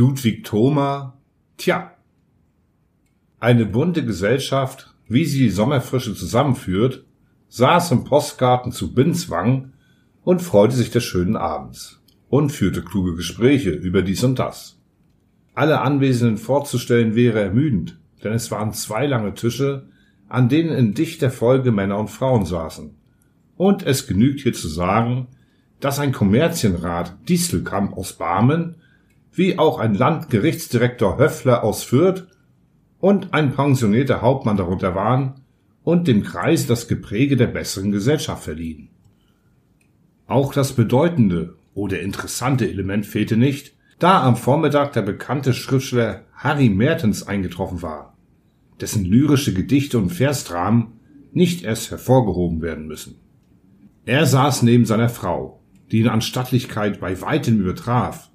Ludwig Thoma, tja. Eine bunte Gesellschaft, wie sie die Sommerfrische zusammenführt, saß im Postgarten zu Binswang und freute sich des schönen Abends und führte kluge Gespräche über dies und das. Alle Anwesenden vorzustellen wäre ermüdend, denn es waren zwei lange Tische, an denen in dichter Folge Männer und Frauen saßen. Und es genügt hier zu sagen, dass ein Kommerzienrat Distelkamp aus Barmen, wie auch ein Landgerichtsdirektor Höffler aus Fürth und ein pensionierter Hauptmann darunter waren und dem Kreis das Gepräge der besseren Gesellschaft verliehen. Auch das bedeutende oder interessante Element fehlte nicht, da am Vormittag der bekannte Schriftsteller Harry Mertens eingetroffen war, dessen lyrische Gedichte und Versdramen nicht erst hervorgehoben werden müssen. Er saß neben seiner Frau, die ihn an Stattlichkeit bei weitem übertraf,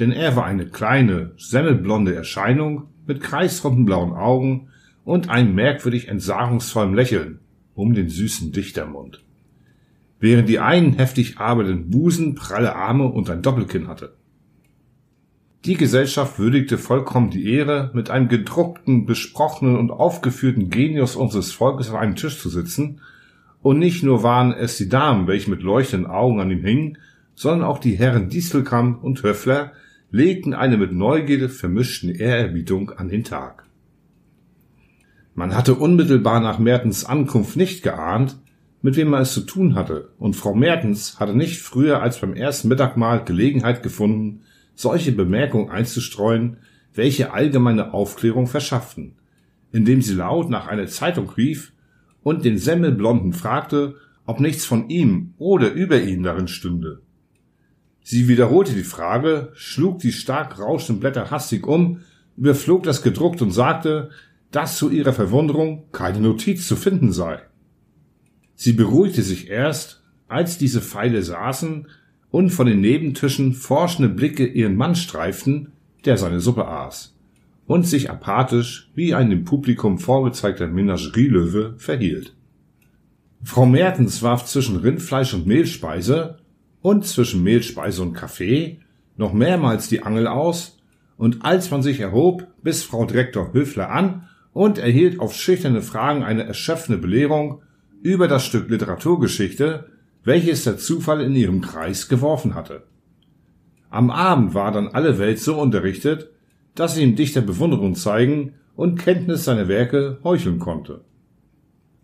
denn er war eine kleine, semmelblonde Erscheinung mit kreisrunden blauen Augen und einem merkwürdig entsagungsvollen Lächeln um den süßen Dichtermund. Während die einen heftig arbeitenden Busen, pralle Arme und ein Doppelkinn hatte. Die Gesellschaft würdigte vollkommen die Ehre, mit einem gedruckten, besprochenen und aufgeführten Genius unseres Volkes an einem Tisch zu sitzen, und nicht nur waren es die Damen, welche mit leuchtenden Augen an ihm hingen, sondern auch die Herren Distelkamp und Höffler legten eine mit Neugierde vermischten Ehrerbietung an den Tag. Man hatte unmittelbar nach Mertens Ankunft nicht geahnt, mit wem man es zu tun hatte, und Frau Mertens hatte nicht früher als beim ersten Mittagmahl Gelegenheit gefunden, solche Bemerkungen einzustreuen, welche allgemeine Aufklärung verschafften, indem sie laut nach einer Zeitung rief und den Semmelblonden fragte, ob nichts von ihm oder über ihn darin stünde. Sie wiederholte die Frage, schlug die stark rauschenden Blätter hastig um, überflog das gedruckt und sagte, dass zu ihrer Verwunderung keine Notiz zu finden sei. Sie beruhigte sich erst, als diese Pfeile saßen und von den Nebentischen forschende Blicke ihren Mann streiften, der seine Suppe aß und sich apathisch wie ein dem Publikum vorgezeigter Menagerielöwe verhielt. Frau Mertens warf zwischen Rindfleisch und Mehlspeise und zwischen Mehlspeise und Kaffee noch mehrmals die Angel aus, und als man sich erhob, biss Frau Direktor Höfler an und erhielt auf schüchterne Fragen eine erschöpfende Belehrung über das Stück Literaturgeschichte, welches der Zufall in ihrem Kreis geworfen hatte. Am Abend war dann alle Welt so unterrichtet, dass sie ihm Dichter Bewunderung zeigen und Kenntnis seiner Werke heucheln konnte.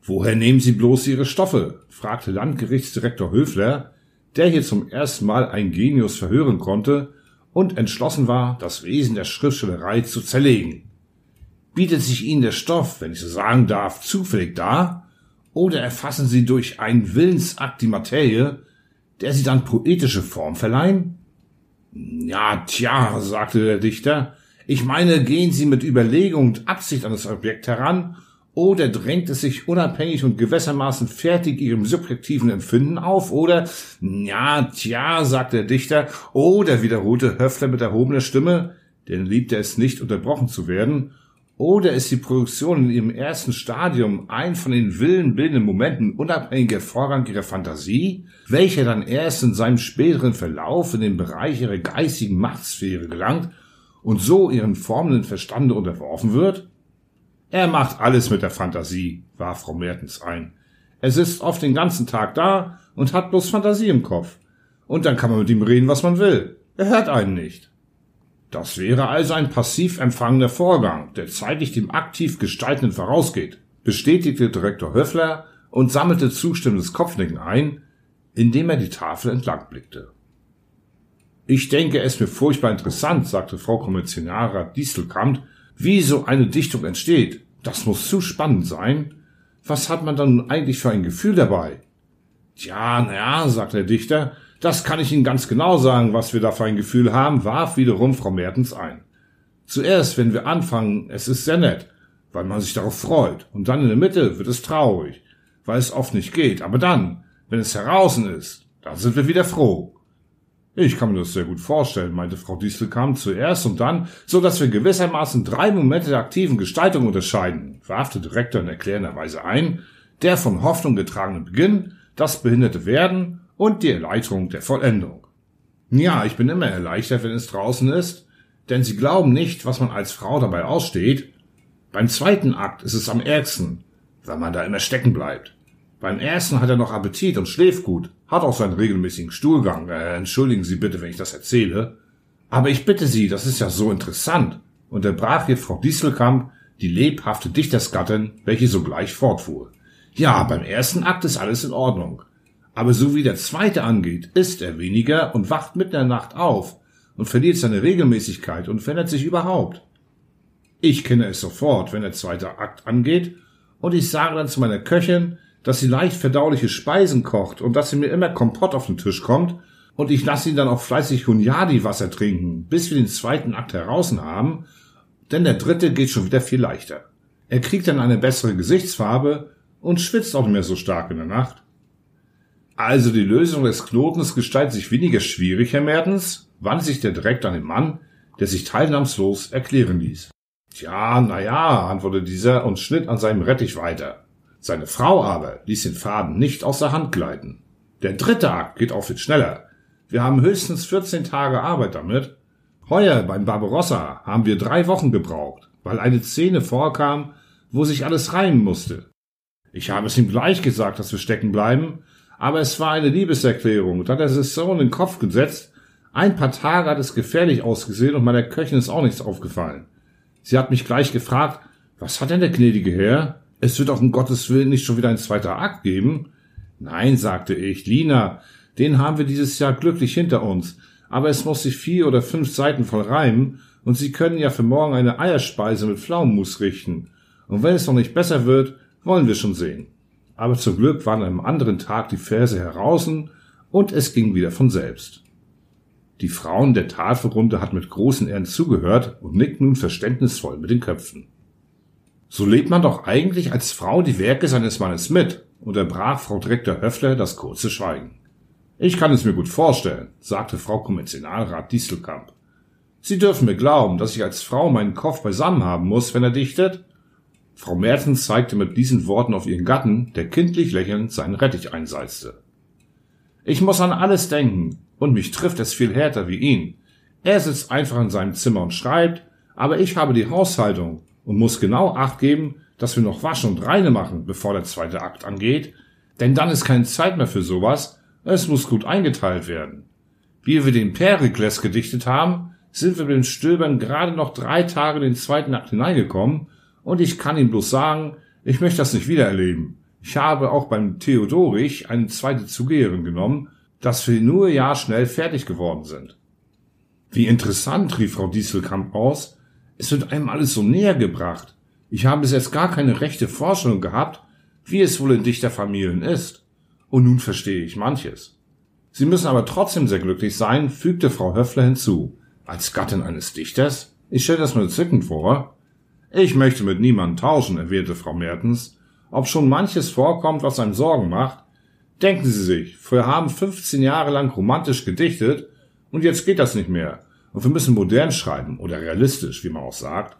Woher nehmen Sie bloß Ihre Stoffe? fragte Landgerichtsdirektor Höfler, der hier zum ersten Mal ein Genius verhören konnte und entschlossen war, das Wesen der Schriftstellerei zu zerlegen. Bietet sich Ihnen der Stoff, wenn ich so sagen darf, zufällig dar? Oder erfassen Sie durch einen Willensakt die Materie, der Sie dann poetische Form verleihen? Ja, tja, sagte der Dichter, ich meine, gehen Sie mit Überlegung und Absicht an das Objekt heran, oder drängt es sich unabhängig und gewässermaßen fertig Ihrem subjektiven Empfinden auf, oder, ja, tja, sagte der Dichter, oder wiederholte Höffler mit erhobener Stimme, denn liebte es nicht unterbrochen zu werden, oder ist die Produktion in ihrem ersten Stadium ein von den willenbildenden Momenten unabhängiger Vorgang ihrer Fantasie, welcher dann erst in seinem späteren Verlauf in den Bereich ihrer geistigen Machtsphäre gelangt und so ihren formenden Verstande unterworfen wird? Er macht alles mit der Fantasie, warf Frau Mertens ein. Er sitzt oft den ganzen Tag da und hat bloß Fantasie im Kopf. Und dann kann man mit ihm reden, was man will. Er hört einen nicht. Das wäre also ein passiv empfangener Vorgang, der zeitlich dem aktiv Gestaltenden vorausgeht, bestätigte Direktor Höffler und sammelte zustimmendes Kopfnicken ein, indem er die Tafel entlang blickte. Ich denke es mir furchtbar interessant, sagte Frau Kommissionara Distelkamp, wie so eine Dichtung entsteht. Das muss zu spannend sein. Was hat man dann eigentlich für ein Gefühl dabei? Tja, na ja, sagte der Dichter, das kann ich Ihnen ganz genau sagen, was wir da für ein Gefühl haben, warf wiederum Frau Mertens ein. Zuerst, wenn wir anfangen, es ist sehr nett, weil man sich darauf freut, und dann in der Mitte wird es traurig, weil es oft nicht geht, aber dann, wenn es heraus ist, dann sind wir wieder froh. Ich kann mir das sehr gut vorstellen, meinte Frau Distelkamp zuerst und dann, so dass wir gewissermaßen drei Momente der aktiven Gestaltung unterscheiden, warf der Direktor in erklärender Weise ein, der von Hoffnung getragene Beginn, das behinderte Werden und die Erleichterung der Vollendung. Ja, ich bin immer erleichtert, wenn es draußen ist, Denn Sie glauben nicht, was man als Frau dabei aussteht. Beim zweiten Akt ist es am ärgsten, weil man da immer stecken bleibt. Beim ersten hat er noch Appetit und schläft gut, hat auch seinen regelmäßigen Stuhlgang. Äh, entschuldigen Sie bitte, wenn ich das erzähle. Aber ich bitte Sie, das ist ja so interessant, unterbrach hier Frau Dieselkamp die lebhafte Dichtersgattin, welche sogleich fortfuhr. Ja, beim ersten Akt ist alles in Ordnung. Aber so wie der zweite angeht, isst er weniger und wacht mitten in der Nacht auf und verliert seine Regelmäßigkeit und verändert sich überhaupt. Ich kenne es sofort, wenn der zweite Akt angeht, und ich sage dann zu meiner Köchin, dass sie leicht verdauliche Speisen kocht und dass sie mir immer Kompott auf den Tisch kommt, und ich lasse ihn dann auch fleißig Hunyadi-Wasser trinken, bis wir den zweiten Akt heraus haben, denn der dritte geht schon wieder viel leichter. Er kriegt dann eine bessere Gesichtsfarbe und schwitzt auch nicht mehr so stark in der Nacht. Also die Lösung des Knotens gestaltet sich weniger schwierig, Herr Mertens, wandte sich der direkt an den Mann, der sich teilnahmslos erklären ließ. Tja, na ja, antwortete dieser und schnitt an seinem Rettich weiter. Seine Frau aber ließ den Faden nicht aus der Hand gleiten. Der dritte Akt geht auch viel schneller. Wir haben höchstens 14 Tage Arbeit damit. Heuer beim Barbarossa haben wir drei Wochen gebraucht, weil eine Szene vorkam, wo sich alles reimen musste. Ich habe es ihm gleich gesagt, dass wir stecken bleiben, aber es war eine Liebeserklärung und hat er sich so in den Kopf gesetzt. Ein paar Tage hat es gefährlich ausgesehen und meiner Köchin ist auch nichts aufgefallen. Sie hat mich gleich gefragt, was hat denn der gnädige Herr? Es wird auch um Gottes Willen nicht schon wieder ein zweiter Akt geben. Nein, sagte ich, Lina, den haben wir dieses Jahr glücklich hinter uns, aber es muss sich vier oder fünf Seiten voll reimen, und Sie können ja für morgen eine Eierspeise mit Pflaumenmus richten. Und wenn es noch nicht besser wird, wollen wir schon sehen aber zum Glück waren am anderen Tag die Verse heraus und es ging wieder von selbst. Die Frauen der Tafelrunde hatten mit großen Ehren zugehört und nickten nun verständnisvoll mit den Köpfen. So lebt man doch eigentlich als Frau die Werke seines Mannes mit, unterbrach Frau Direktor Höffler das kurze Schweigen. Ich kann es mir gut vorstellen, sagte Frau Kommerzialrat Dieselkamp. Sie dürfen mir glauben, dass ich als Frau meinen Kopf beisammen haben muss, wenn er dichtet, Frau Mertens zeigte mit diesen Worten auf ihren Gatten, der kindlich lächelnd seinen Rettich einsalzte. Ich muss an alles denken, und mich trifft es viel härter wie ihn. Er sitzt einfach in seinem Zimmer und schreibt, aber ich habe die Haushaltung und muss genau acht geben, dass wir noch waschen und reine machen, bevor der zweite Akt angeht, denn dann ist keine Zeit mehr für sowas, es muss gut eingeteilt werden. Wie wir den Perikles gedichtet haben, sind wir mit den Stöbern gerade noch drei Tage in den zweiten Akt hineingekommen und ich kann ihm bloß sagen, ich möchte das nicht wieder erleben. Ich habe auch beim Theodorich eine zweite Zugeherin genommen, dass wir nur ja schnell fertig geworden sind. Wie interessant, rief Frau Dieselkamp aus. Es wird einem alles so näher gebracht. Ich habe bis jetzt gar keine rechte Vorstellung gehabt, wie es wohl in Dichterfamilien ist. Und nun verstehe ich manches. Sie müssen aber trotzdem sehr glücklich sein, fügte Frau Höffler hinzu. Als Gattin eines Dichters? Ich stelle das mir zwickend vor. Ich möchte mit niemandem tauschen, erwiderte Frau Mertens. Ob schon manches vorkommt, was einem Sorgen macht? Denken Sie sich, wir haben 15 Jahre lang romantisch gedichtet und jetzt geht das nicht mehr. Und wir müssen modern schreiben oder realistisch, wie man auch sagt.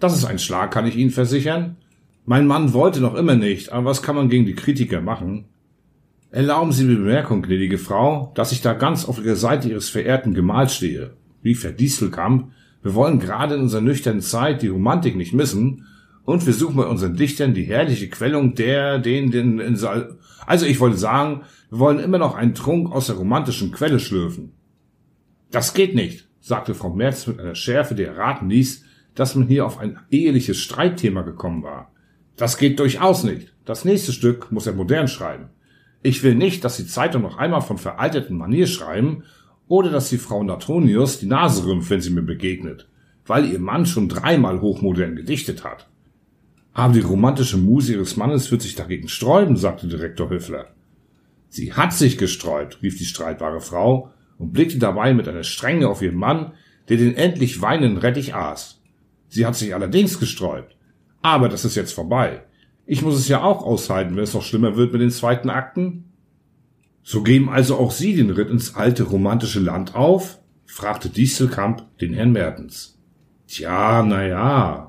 Das ist ein Schlag, kann ich Ihnen versichern. Mein Mann wollte noch immer nicht, aber was kann man gegen die Kritiker machen? Erlauben Sie mir Bemerkung, gnädige Frau, dass ich da ganz auf der Seite Ihres verehrten Gemahls stehe, rief Herr Dieselkamp, wir wollen gerade in unserer nüchternen Zeit die Romantik nicht missen und wir suchen bei unseren Dichtern die herrliche Quellung der, den, den, in, also ich wollte sagen, wir wollen immer noch einen Trunk aus der romantischen Quelle schlürfen. Das geht nicht, sagte Frau Merz mit einer Schärfe, die erraten ließ, dass man hier auf ein eheliches Streitthema gekommen war. Das geht durchaus nicht. Das nächste Stück muss er modern schreiben. Ich will nicht, dass die Zeitung noch einmal von veralteten Manier schreiben oder dass die Frau Natonius die Nase rümpft, wenn sie mir begegnet, weil ihr Mann schon dreimal hochmodern gedichtet hat. Aber die romantische Muse ihres Mannes wird sich dagegen sträuben, sagte Direktor Höfler. Sie hat sich gesträubt, rief die streitbare Frau und blickte dabei mit einer Strenge auf ihren Mann, der den endlich weinenden Rettich aß. Sie hat sich allerdings gesträubt. Aber das ist jetzt vorbei. Ich muss es ja auch aushalten, wenn es noch schlimmer wird mit den zweiten Akten. So geben also auch Sie den Ritt ins alte romantische Land auf? fragte Dieselkamp den Herrn Mertens. Tja, na ja,